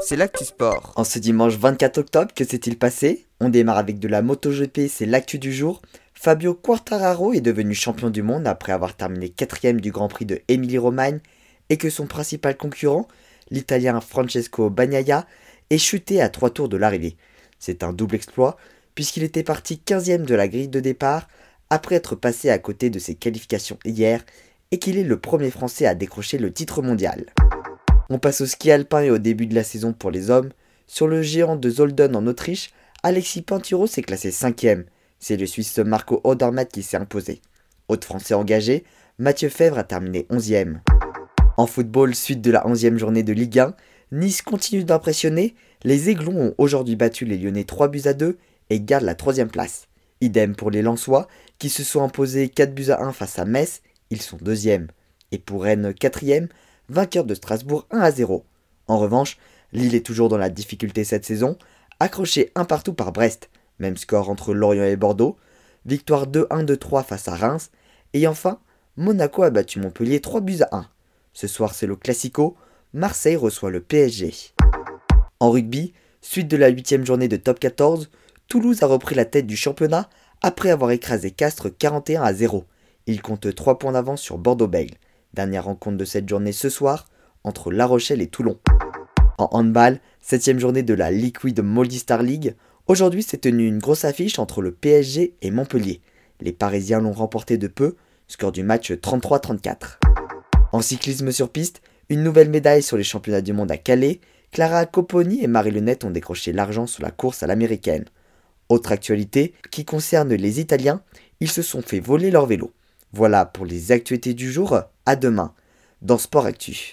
C'est l'actu sport. En ce dimanche 24 octobre, que s'est-il passé? On démarre avec de la MotoGP, c'est l'actu du jour. Fabio Quartararo est devenu champion du monde après avoir terminé quatrième du Grand Prix de Émilie-Romagne et que son principal concurrent, l'Italien Francesco Bagnaia, est chuté à trois tours de l'arrivée. C'est un double exploit puisqu'il était parti 15e de la grille de départ après être passé à côté de ses qualifications hier et qu'il est le premier Français à décrocher le titre mondial. On passe au ski alpin et au début de la saison pour les hommes. Sur le géant de Zolden en Autriche, Alexis Pinturo s'est classé 5ème. C'est le Suisse Marco Odermatt qui s'est imposé. Autre Français engagé, Mathieu Fèvre a terminé 11ème. En football, suite de la 11e journée de Ligue 1, Nice continue d'impressionner. Les Aiglons ont aujourd'hui battu les Lyonnais 3 buts à 2 et gardent la 3 place. Idem pour les Lensois qui se sont imposés 4 buts à 1 face à Metz, ils sont deuxièmes. Et pour Rennes 4ème, vainqueur de Strasbourg 1 à 0. En revanche, Lille est toujours dans la difficulté cette saison, accroché un partout par Brest, même score entre Lorient et Bordeaux, victoire 2-1 de 3 face à Reims, et enfin, Monaco a battu Montpellier 3 buts à 1. Ce soir c'est le Classico, Marseille reçoit le PSG. En rugby, suite de la 8 journée de top 14, Toulouse a repris la tête du championnat après avoir écrasé Castres 41 à 0. Il compte 3 points d'avance sur Bordeaux-Bègles. Dernière rencontre de cette journée ce soir entre La Rochelle et Toulon. En handball, septième journée de la Liquid Star League, aujourd'hui s'est tenue une grosse affiche entre le PSG et Montpellier. Les Parisiens l'ont remporté de peu, score du match 33-34. En cyclisme sur piste, une nouvelle médaille sur les championnats du monde à Calais, Clara Copponi et Marie Lenette ont décroché l'argent sur la course à l'américaine. Autre actualité qui concerne les Italiens, ils se sont fait voler leur vélo. Voilà pour les actualités du jour, à demain dans Sport Actu.